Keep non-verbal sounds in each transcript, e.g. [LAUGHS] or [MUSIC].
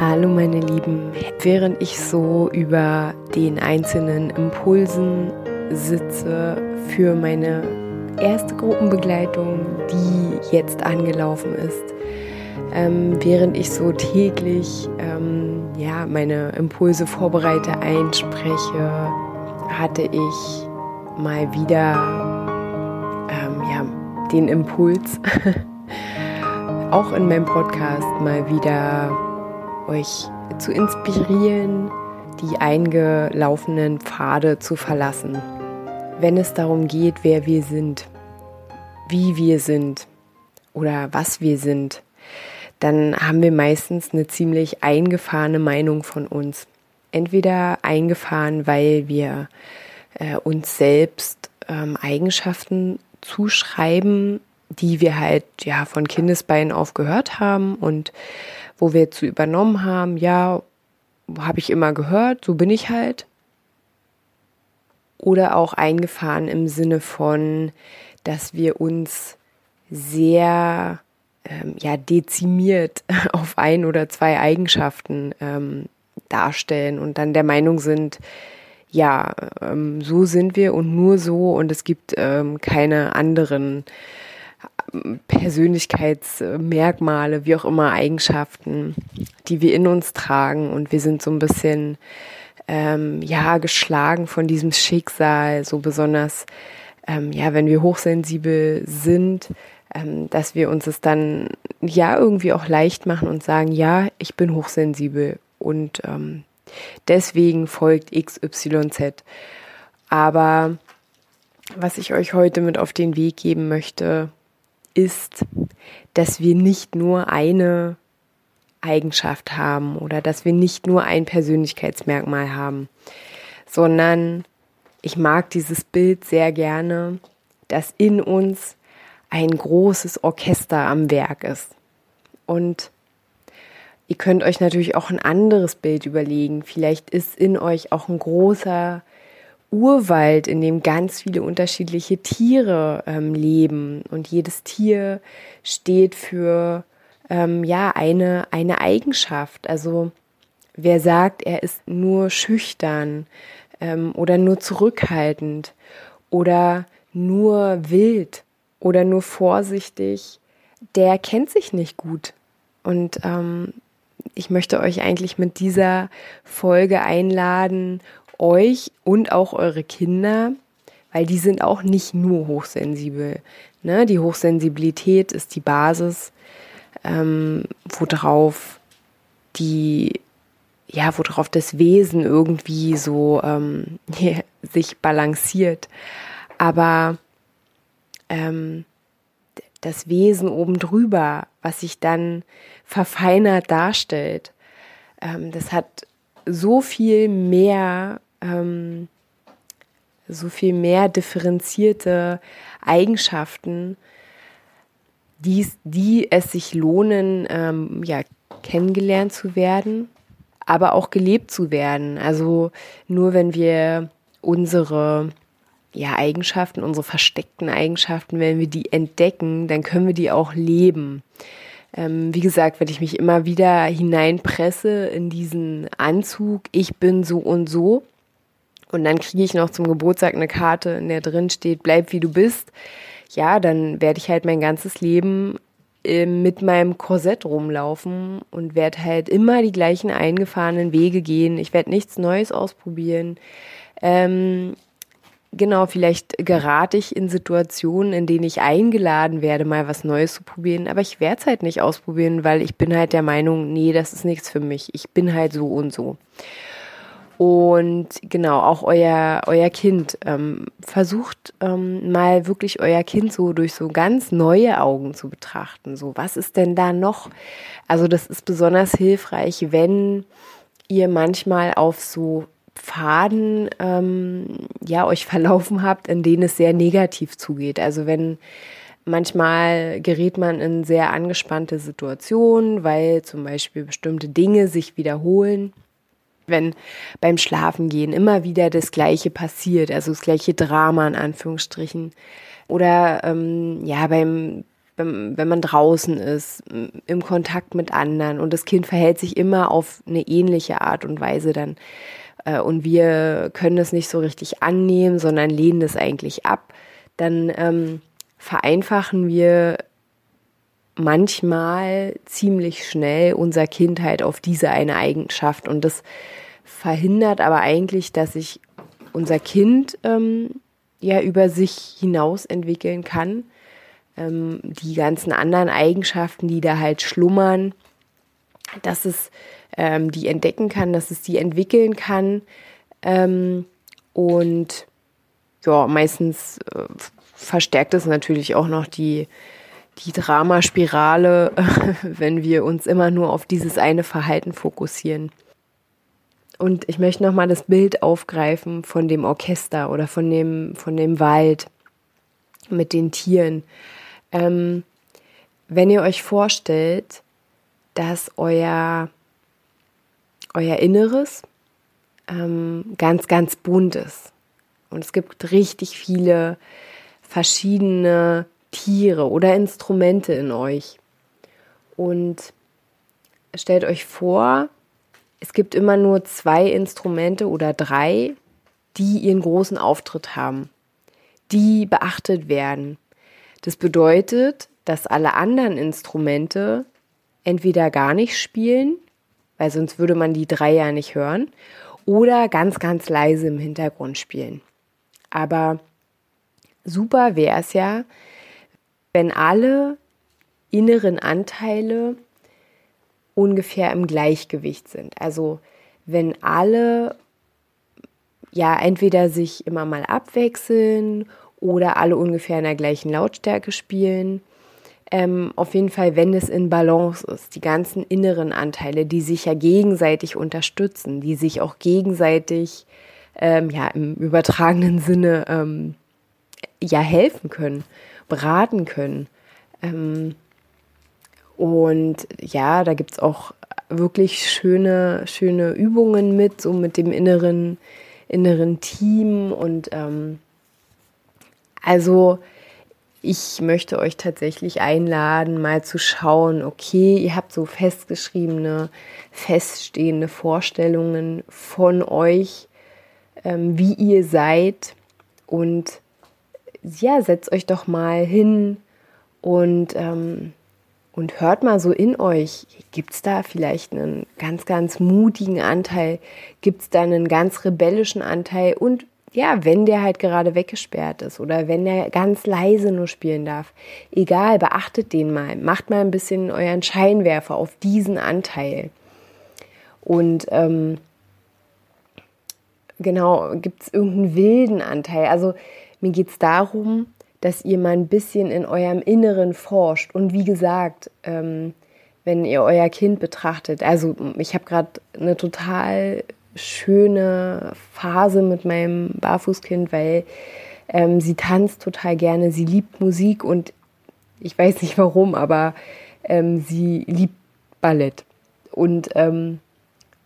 Hallo meine Lieben, während ich so über den einzelnen Impulsen sitze für meine erste Gruppenbegleitung, die jetzt angelaufen ist, ähm, während ich so täglich ähm, ja, meine Impulse vorbereite, einspreche, hatte ich mal wieder ähm, ja, den Impuls, [LAUGHS] auch in meinem Podcast mal wieder euch zu inspirieren, die eingelaufenen Pfade zu verlassen. Wenn es darum geht, wer wir sind, wie wir sind oder was wir sind, dann haben wir meistens eine ziemlich eingefahrene Meinung von uns. Entweder eingefahren, weil wir äh, uns selbst ähm, Eigenschaften zuschreiben, die wir halt ja von Kindesbeinen auf gehört haben und wo wir zu übernommen haben, ja, habe ich immer gehört, so bin ich halt. Oder auch eingefahren im Sinne von, dass wir uns sehr ähm, ja, dezimiert [LAUGHS] auf ein oder zwei Eigenschaften ähm, darstellen und dann der Meinung sind, ja, ähm, so sind wir und nur so und es gibt ähm, keine anderen Persönlichkeitsmerkmale, wie auch immer Eigenschaften, die wir in uns tragen. Und wir sind so ein bisschen ähm, ja geschlagen von diesem Schicksal, so besonders ähm, ja, wenn wir hochsensibel sind, ähm, dass wir uns es dann ja irgendwie auch leicht machen und sagen, ja, ich bin hochsensibel. Und ähm, deswegen folgt XYZ. Aber was ich euch heute mit auf den Weg geben möchte, ist, dass wir nicht nur eine Eigenschaft haben oder dass wir nicht nur ein Persönlichkeitsmerkmal haben, sondern ich mag dieses Bild sehr gerne, dass in uns ein großes Orchester am Werk ist. Und ihr könnt euch natürlich auch ein anderes Bild überlegen. Vielleicht ist in euch auch ein großer Urwald, in dem ganz viele unterschiedliche Tiere ähm, leben und jedes Tier steht für ähm, ja eine eine Eigenschaft. Also wer sagt, er ist nur schüchtern ähm, oder nur zurückhaltend oder nur wild oder nur vorsichtig, der kennt sich nicht gut. Und ähm, ich möchte euch eigentlich mit dieser Folge einladen, euch und auch eure Kinder, weil die sind auch nicht nur hochsensibel. Ne? Die Hochsensibilität ist die Basis, ähm, worauf die, ja, worauf das Wesen irgendwie so ähm, [LAUGHS] sich balanciert. Aber ähm, das Wesen oben drüber, was sich dann verfeinert darstellt, ähm, das hat so viel mehr ähm, so viel mehr differenzierte Eigenschaften, die, die es sich lohnen, ähm, ja, kennengelernt zu werden, aber auch gelebt zu werden. Also nur wenn wir unsere ja, Eigenschaften, unsere versteckten Eigenschaften, wenn wir die entdecken, dann können wir die auch leben. Ähm, wie gesagt, wenn ich mich immer wieder hineinpresse in diesen Anzug, ich bin so und so, und dann kriege ich noch zum Geburtstag eine Karte, in der drin steht, bleib wie du bist, ja, dann werde ich halt mein ganzes Leben äh, mit meinem Korsett rumlaufen und werde halt immer die gleichen eingefahrenen Wege gehen. Ich werde nichts Neues ausprobieren. Ähm, genau, vielleicht gerate ich in Situationen, in denen ich eingeladen werde, mal was Neues zu probieren, aber ich werde es halt nicht ausprobieren, weil ich bin halt der Meinung, nee, das ist nichts für mich. Ich bin halt so und so. Und genau, auch euer, euer Kind. Ähm, versucht ähm, mal wirklich euer Kind so durch so ganz neue Augen zu betrachten. So, was ist denn da noch? Also, das ist besonders hilfreich, wenn ihr manchmal auf so Pfaden ähm, ja euch [LAUGHS] verlaufen habt, in denen es sehr negativ zugeht. Also wenn manchmal gerät man in sehr angespannte Situationen, weil zum Beispiel bestimmte Dinge sich wiederholen. Wenn beim Schlafengehen immer wieder das Gleiche passiert, also das gleiche Drama in Anführungsstrichen, oder ähm, ja beim wenn, wenn man draußen ist, im Kontakt mit anderen und das Kind verhält sich immer auf eine ähnliche Art und Weise dann äh, und wir können das nicht so richtig annehmen, sondern lehnen es eigentlich ab, dann ähm, vereinfachen wir manchmal ziemlich schnell unser Kind halt auf diese eine Eigenschaft und das verhindert aber eigentlich, dass sich unser Kind ähm, ja über sich hinaus entwickeln kann ähm, die ganzen anderen Eigenschaften, die da halt schlummern, dass es ähm, die entdecken kann, dass es die entwickeln kann. Ähm, und ja, meistens äh, verstärkt es natürlich auch noch die, die Dramaspirale, [LAUGHS] wenn wir uns immer nur auf dieses eine Verhalten fokussieren. Und ich möchte nochmal das Bild aufgreifen von dem Orchester oder von dem, von dem Wald mit den Tieren. Ähm, wenn ihr euch vorstellt, dass euer, euer Inneres ähm, ganz, ganz bunt ist und es gibt richtig viele verschiedene Tiere oder Instrumente in euch. Und stellt euch vor, es gibt immer nur zwei Instrumente oder drei, die ihren großen Auftritt haben, die beachtet werden, das bedeutet, dass alle anderen Instrumente entweder gar nicht spielen, weil sonst würde man die drei ja nicht hören, oder ganz, ganz leise im Hintergrund spielen. Aber super wäre es ja, wenn alle inneren Anteile ungefähr im Gleichgewicht sind. Also wenn alle ja entweder sich immer mal abwechseln oder alle ungefähr in der gleichen Lautstärke spielen. Ähm, auf jeden Fall, wenn es in Balance ist, die ganzen inneren Anteile, die sich ja gegenseitig unterstützen, die sich auch gegenseitig ähm, ja im übertragenen Sinne ähm, ja helfen können, beraten können. Ähm, und ja, da gibt es auch wirklich schöne, schöne Übungen mit, so mit dem inneren, inneren Team und ähm, also ich möchte euch tatsächlich einladen, mal zu schauen, okay, ihr habt so festgeschriebene, feststehende Vorstellungen von euch, ähm, wie ihr seid und ja, setzt euch doch mal hin und, ähm, und hört mal so in euch, gibt es da vielleicht einen ganz, ganz mutigen Anteil, gibt es da einen ganz rebellischen Anteil und ja, wenn der halt gerade weggesperrt ist oder wenn der ganz leise nur spielen darf, egal, beachtet den mal. Macht mal ein bisschen euren Scheinwerfer auf diesen Anteil. Und ähm, genau, gibt es irgendeinen wilden Anteil? Also mir geht es darum, dass ihr mal ein bisschen in eurem Inneren forscht. Und wie gesagt, ähm, wenn ihr euer Kind betrachtet, also ich habe gerade eine total schöne Phase mit meinem Barfußkind, weil ähm, sie tanzt total gerne, sie liebt Musik und ich weiß nicht warum, aber ähm, sie liebt Ballett und ähm,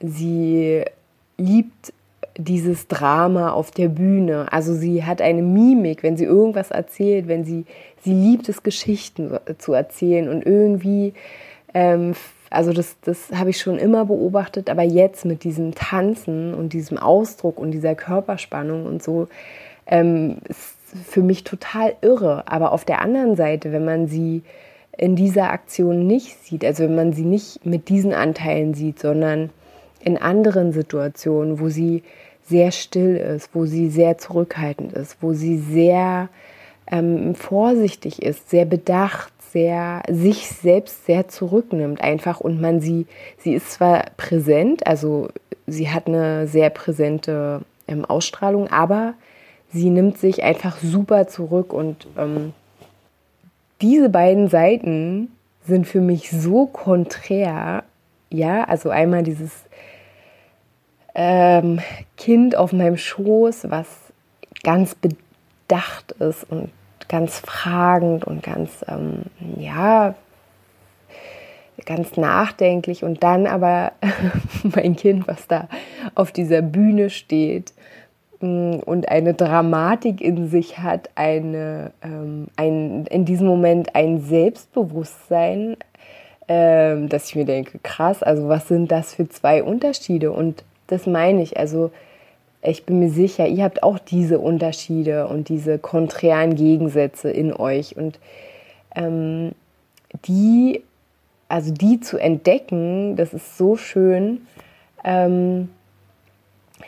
sie liebt dieses Drama auf der Bühne. Also sie hat eine Mimik, wenn sie irgendwas erzählt, wenn sie, sie liebt es, Geschichten zu erzählen und irgendwie ähm, also das, das habe ich schon immer beobachtet, aber jetzt mit diesem Tanzen und diesem Ausdruck und dieser Körperspannung und so, ähm, ist für mich total irre. Aber auf der anderen Seite, wenn man sie in dieser Aktion nicht sieht, also wenn man sie nicht mit diesen Anteilen sieht, sondern in anderen Situationen, wo sie sehr still ist, wo sie sehr zurückhaltend ist, wo sie sehr ähm, vorsichtig ist, sehr bedacht, sehr, sich selbst sehr zurücknimmt einfach. Und man sie, sie ist zwar präsent, also sie hat eine sehr präsente ähm, Ausstrahlung, aber sie nimmt sich einfach super zurück. Und ähm, diese beiden Seiten sind für mich so konträr, ja, also einmal dieses ähm, Kind auf meinem Schoß, was ganz bedacht ist und ganz fragend und ganz, ähm, ja, ganz nachdenklich und dann aber [LAUGHS] mein Kind, was da auf dieser Bühne steht mm, und eine Dramatik in sich hat, eine, ähm, ein, in diesem Moment ein Selbstbewusstsein, ähm, dass ich mir denke, krass, also was sind das für zwei Unterschiede? Und das meine ich, also ich bin mir sicher, ihr habt auch diese Unterschiede und diese konträren Gegensätze in euch. Und ähm, die, also die zu entdecken, das ist so schön. Ähm,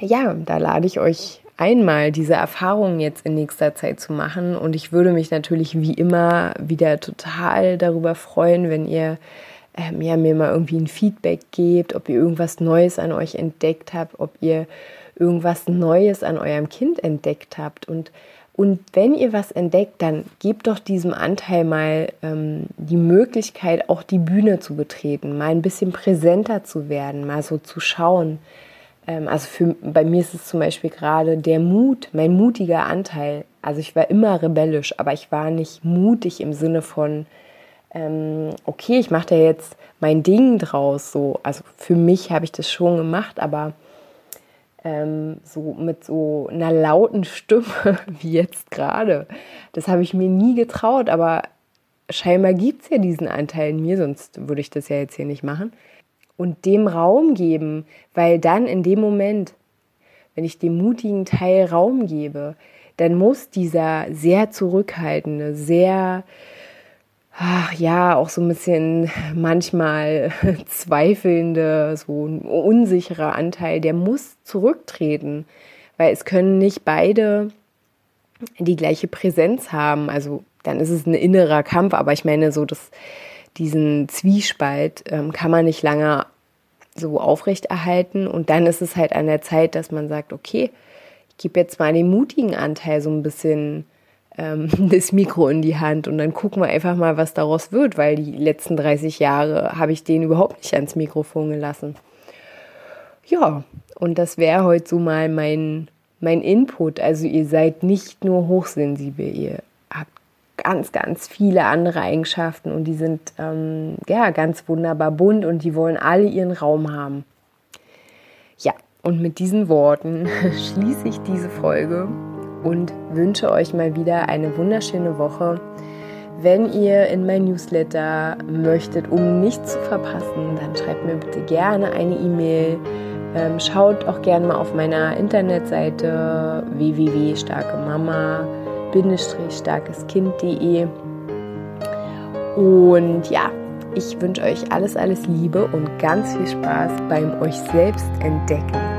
ja, da lade ich euch einmal diese Erfahrungen jetzt in nächster Zeit zu machen. Und ich würde mich natürlich wie immer wieder total darüber freuen, wenn ihr ähm, ja, mir mal irgendwie ein Feedback gebt, ob ihr irgendwas Neues an euch entdeckt habt, ob ihr irgendwas Neues an eurem Kind entdeckt habt. Und, und wenn ihr was entdeckt, dann gebt doch diesem Anteil mal ähm, die Möglichkeit, auch die Bühne zu betreten, mal ein bisschen präsenter zu werden, mal so zu schauen. Ähm, also für, bei mir ist es zum Beispiel gerade der Mut, mein mutiger Anteil. Also ich war immer rebellisch, aber ich war nicht mutig im Sinne von, ähm, okay, ich mache da jetzt mein Ding draus. So, also für mich habe ich das schon gemacht, aber ähm, so mit so einer lauten Stimme [LAUGHS] wie jetzt gerade, das habe ich mir nie getraut. Aber scheinbar gibt es ja diesen Anteil in mir, sonst würde ich das ja jetzt hier nicht machen. Und dem Raum geben, weil dann in dem Moment, wenn ich dem mutigen Teil Raum gebe, dann muss dieser sehr zurückhaltende, sehr ach ja, auch so ein bisschen manchmal [LAUGHS] zweifelnde, so ein unsicherer Anteil, der muss zurücktreten, weil es können nicht beide die gleiche Präsenz haben. Also dann ist es ein innerer Kampf, aber ich meine, so dass diesen Zwiespalt ähm, kann man nicht lange so aufrechterhalten und dann ist es halt an der Zeit, dass man sagt, okay, ich gebe jetzt mal den mutigen Anteil so ein bisschen ähm, [LAUGHS] das Mikro in die Hand und dann gucken wir einfach mal, was daraus wird, weil die letzten 30 Jahre habe ich den überhaupt nicht ans Mikrofon gelassen. Ja, und das wäre heute so mal mein, mein Input. Also ihr seid nicht nur hochsensibel, ihr habt ganz, ganz viele andere Eigenschaften und die sind ähm, ja ganz wunderbar bunt und die wollen alle ihren Raum haben. Ja, und mit diesen Worten [LAUGHS] schließe ich diese Folge und wünsche euch mal wieder eine wunderschöne Woche. Wenn ihr in mein Newsletter möchtet, um nichts zu verpassen, dann schreibt mir bitte gerne eine E-Mail. Ähm, schaut auch gerne mal auf meiner Internetseite www.starkemama-starkeskind.de. Und ja, ich wünsche euch alles, alles Liebe und ganz viel Spaß beim euch selbst entdecken.